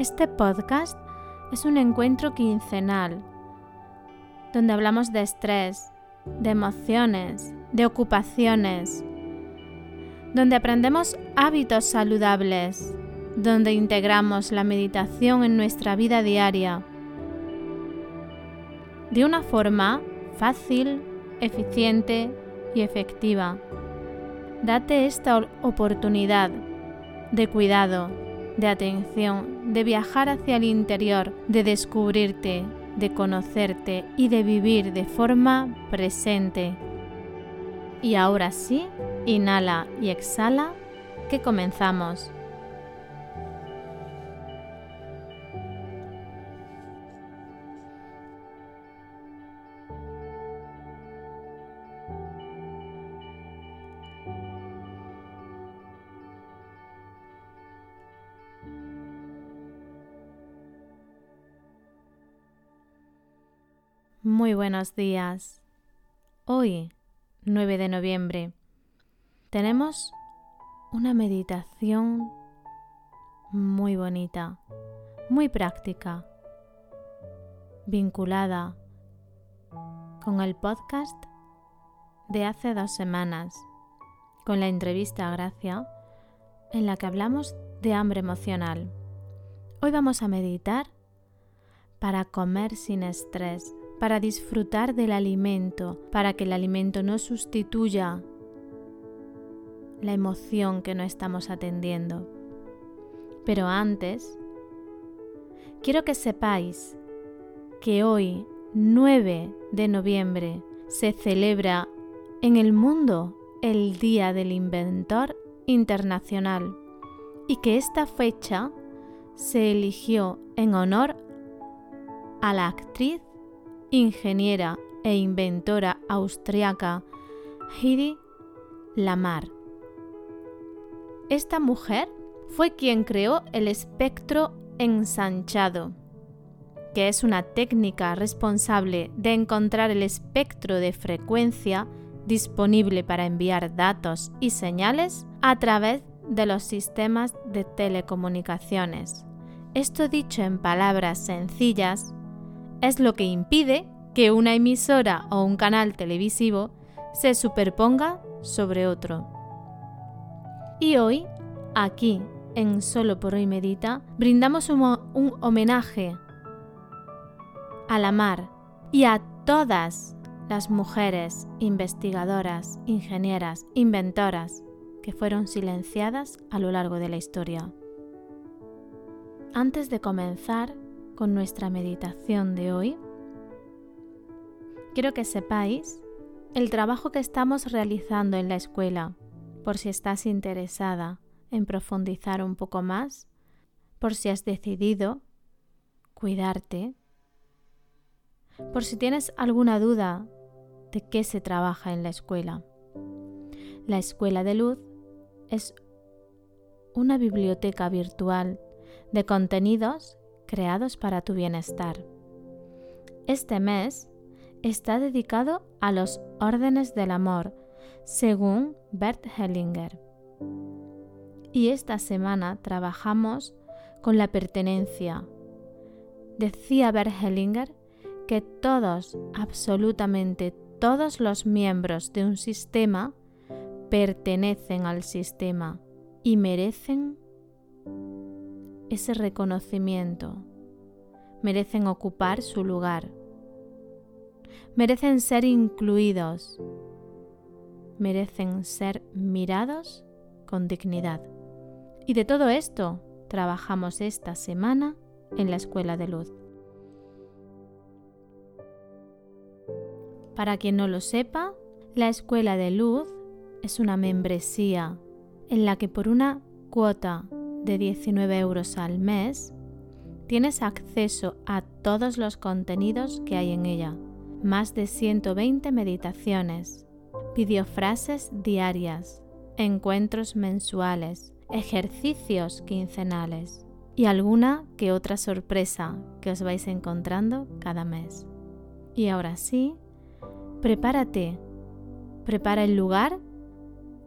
este podcast es un encuentro quincenal donde hablamos de estrés, de emociones, de ocupaciones, donde aprendemos hábitos saludables, donde integramos la meditación en nuestra vida diaria de una forma fácil, eficiente y efectiva. Date esta oportunidad de cuidado de atención, de viajar hacia el interior, de descubrirte, de conocerte y de vivir de forma presente. Y ahora sí, inhala y exhala, que comenzamos. Muy buenos días. Hoy, 9 de noviembre, tenemos una meditación muy bonita, muy práctica, vinculada con el podcast de hace dos semanas, con la entrevista a Gracia, en la que hablamos de hambre emocional. Hoy vamos a meditar para comer sin estrés para disfrutar del alimento, para que el alimento no sustituya la emoción que no estamos atendiendo. Pero antes, quiero que sepáis que hoy, 9 de noviembre, se celebra en el mundo el Día del Inventor Internacional y que esta fecha se eligió en honor a la actriz ingeniera e inventora austriaca Heidi Lamar. Esta mujer fue quien creó el espectro ensanchado, que es una técnica responsable de encontrar el espectro de frecuencia disponible para enviar datos y señales a través de los sistemas de telecomunicaciones. Esto dicho en palabras sencillas, es lo que impide que una emisora o un canal televisivo se superponga sobre otro. Y hoy, aquí, en Solo por hoy Medita, brindamos un, un homenaje a la mar y a todas las mujeres investigadoras, ingenieras, inventoras que fueron silenciadas a lo largo de la historia. Antes de comenzar, con nuestra meditación de hoy, quiero que sepáis el trabajo que estamos realizando en la escuela, por si estás interesada en profundizar un poco más, por si has decidido cuidarte, por si tienes alguna duda de qué se trabaja en la escuela. La Escuela de Luz es una biblioteca virtual de contenidos creados para tu bienestar. Este mes está dedicado a los órdenes del amor, según Bert Hellinger. Y esta semana trabajamos con la pertenencia. Decía Bert Hellinger que todos, absolutamente todos los miembros de un sistema pertenecen al sistema y merecen ese reconocimiento. Merecen ocupar su lugar. Merecen ser incluidos. Merecen ser mirados con dignidad. Y de todo esto trabajamos esta semana en la Escuela de Luz. Para quien no lo sepa, la Escuela de Luz es una membresía en la que por una cuota de 19 euros al mes, tienes acceso a todos los contenidos que hay en ella, más de 120 meditaciones, videofrases diarias, encuentros mensuales, ejercicios quincenales y alguna que otra sorpresa que os vais encontrando cada mes. Y ahora sí, prepárate, prepara el lugar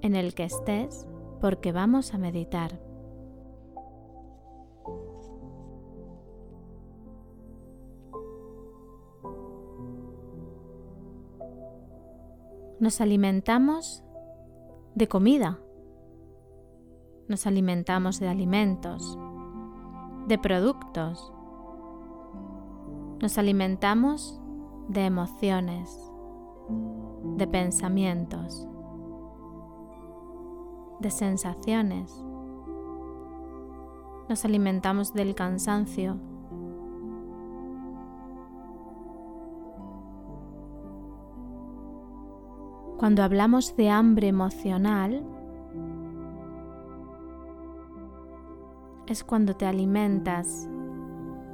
en el que estés porque vamos a meditar. Nos alimentamos de comida. Nos alimentamos de alimentos, de productos. Nos alimentamos de emociones, de pensamientos, de sensaciones. Nos alimentamos del cansancio. Cuando hablamos de hambre emocional, es cuando te alimentas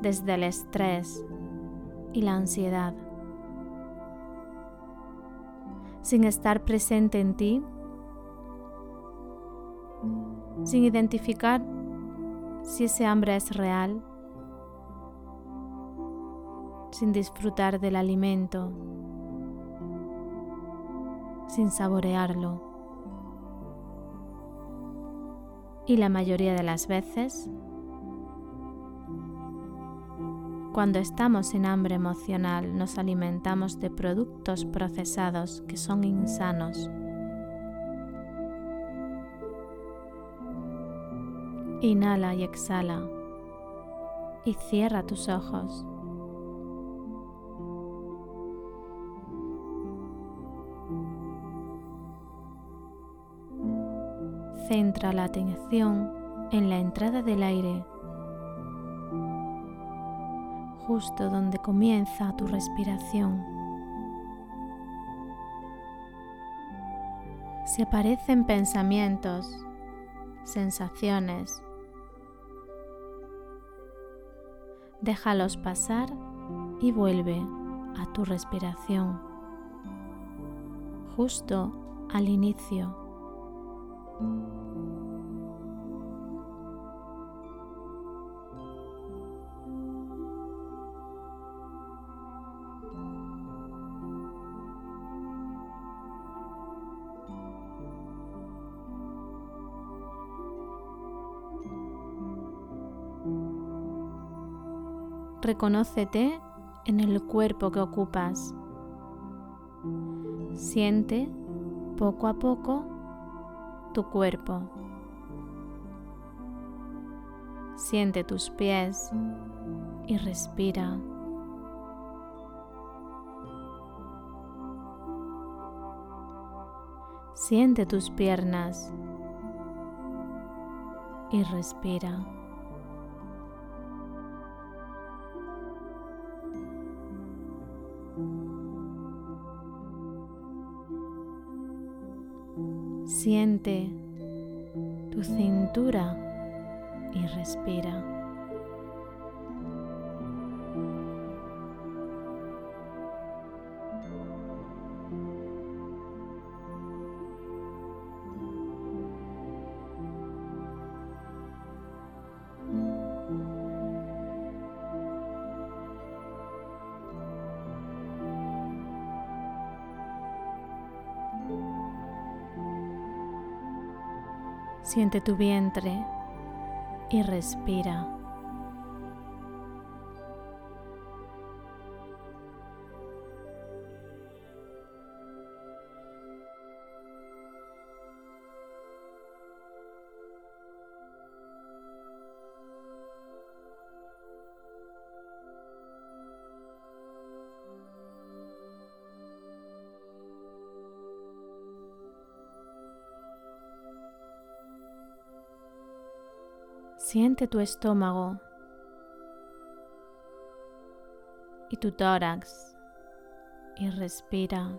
desde el estrés y la ansiedad. Sin estar presente en ti, sin identificar si ese hambre es real, sin disfrutar del alimento, sin saborearlo. Y la mayoría de las veces, cuando estamos en hambre emocional, nos alimentamos de productos procesados que son insanos. Inhala y exhala y cierra tus ojos. Centra la atención en la entrada del aire, justo donde comienza tu respiración. Si aparecen pensamientos, sensaciones, déjalos pasar y vuelve a tu respiración, justo al inicio. Reconócete en el cuerpo que ocupas. Siente poco a poco tu cuerpo. Siente tus pies y respira. Siente tus piernas y respira. Siente tu cintura y respira. Siente tu vientre y respira. Siente tu estómago y tu tórax y respira.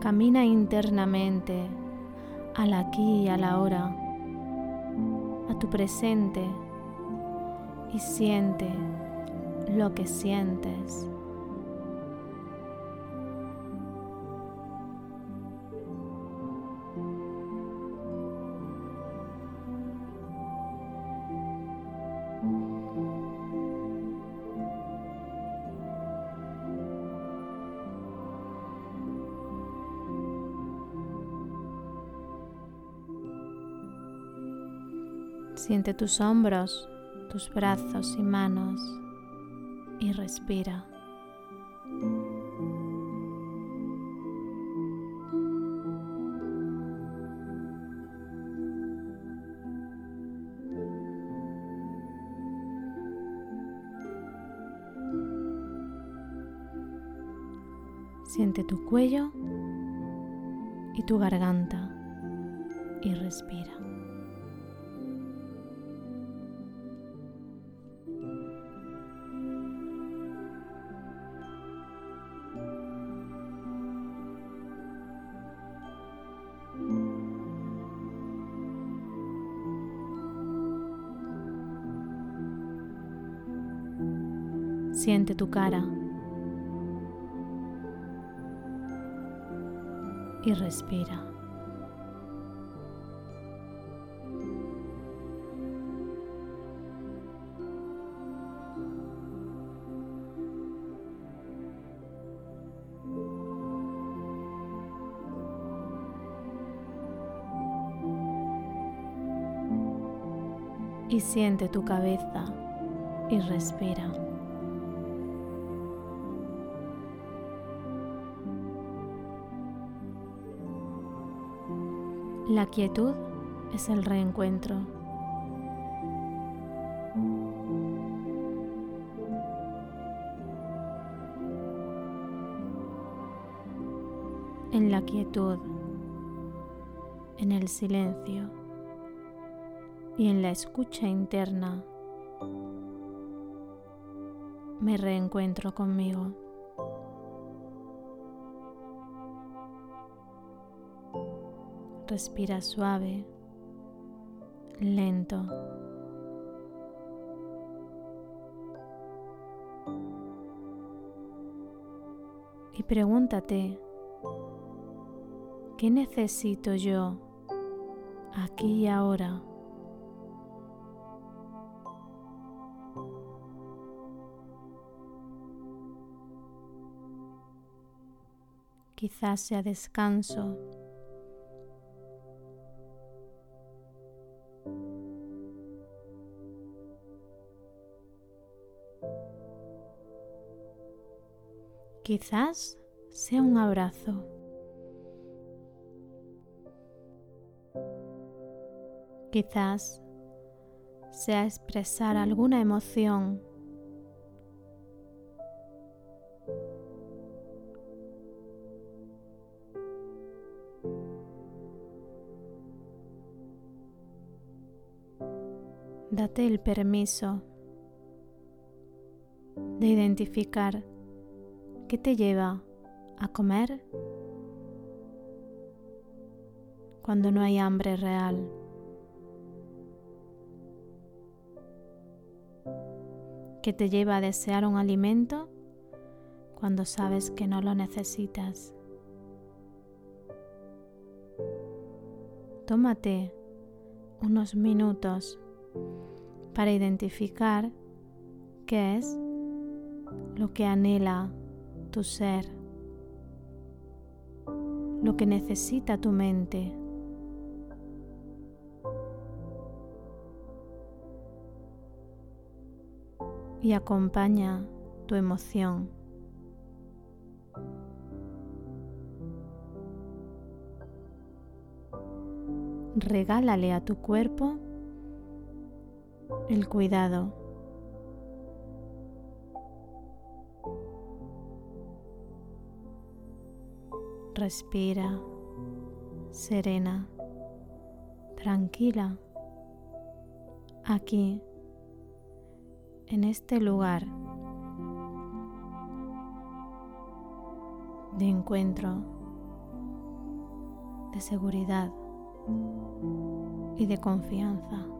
Camina internamente al aquí y a la hora, a tu presente y siente lo que sientes. Siente tus hombros, tus brazos y manos y respira. Siente tu cuello y tu garganta y respira. Siente tu cara y respira. Y siente tu cabeza y respira. La quietud es el reencuentro. En la quietud, en el silencio y en la escucha interna, me reencuentro conmigo. Respira suave, lento. Y pregúntate, ¿qué necesito yo aquí y ahora? Quizás sea descanso Quizás sea un abrazo. Quizás sea expresar alguna emoción. Date el permiso de identificar ¿Qué te lleva a comer cuando no hay hambre real? ¿Qué te lleva a desear un alimento cuando sabes que no lo necesitas? Tómate unos minutos para identificar qué es lo que anhela tu ser, lo que necesita tu mente. Y acompaña tu emoción. Regálale a tu cuerpo el cuidado Respira serena, tranquila, aquí, en este lugar de encuentro, de seguridad, y de confianza.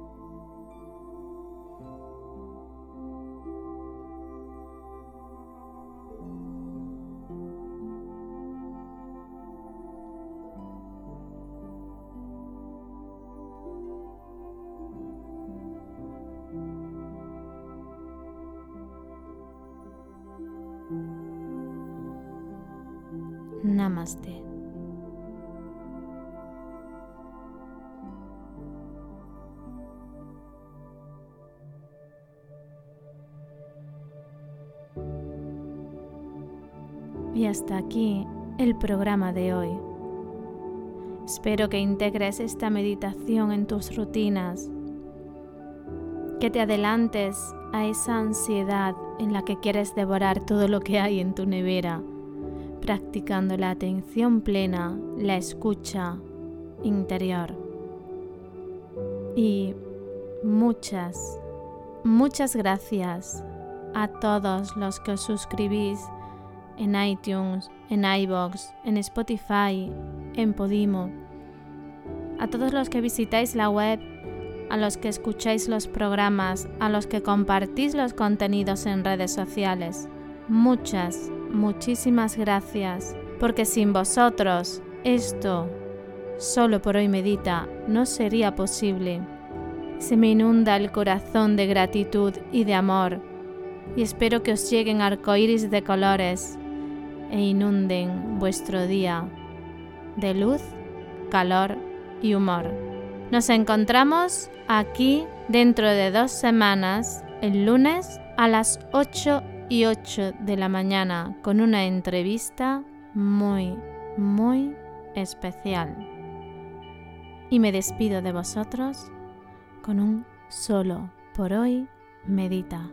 Y hasta aquí el programa de hoy. Espero que integres esta meditación en tus rutinas, que te adelantes a esa ansiedad en la que quieres devorar todo lo que hay en tu nevera practicando la atención plena, la escucha interior. Y muchas, muchas gracias a todos los que os suscribís en iTunes, en iBox, en Spotify, en Podimo. A todos los que visitáis la web, a los que escucháis los programas, a los que compartís los contenidos en redes sociales. Muchas, muchísimas gracias, porque sin vosotros esto, solo por hoy medita, no sería posible. Se me inunda el corazón de gratitud y de amor, y espero que os lleguen arcoíris de colores e inunden vuestro día de luz, calor y humor. Nos encontramos aquí dentro de dos semanas, el lunes a las 8 y 8 de la mañana con una entrevista muy, muy especial. Y me despido de vosotros con un solo por hoy medita.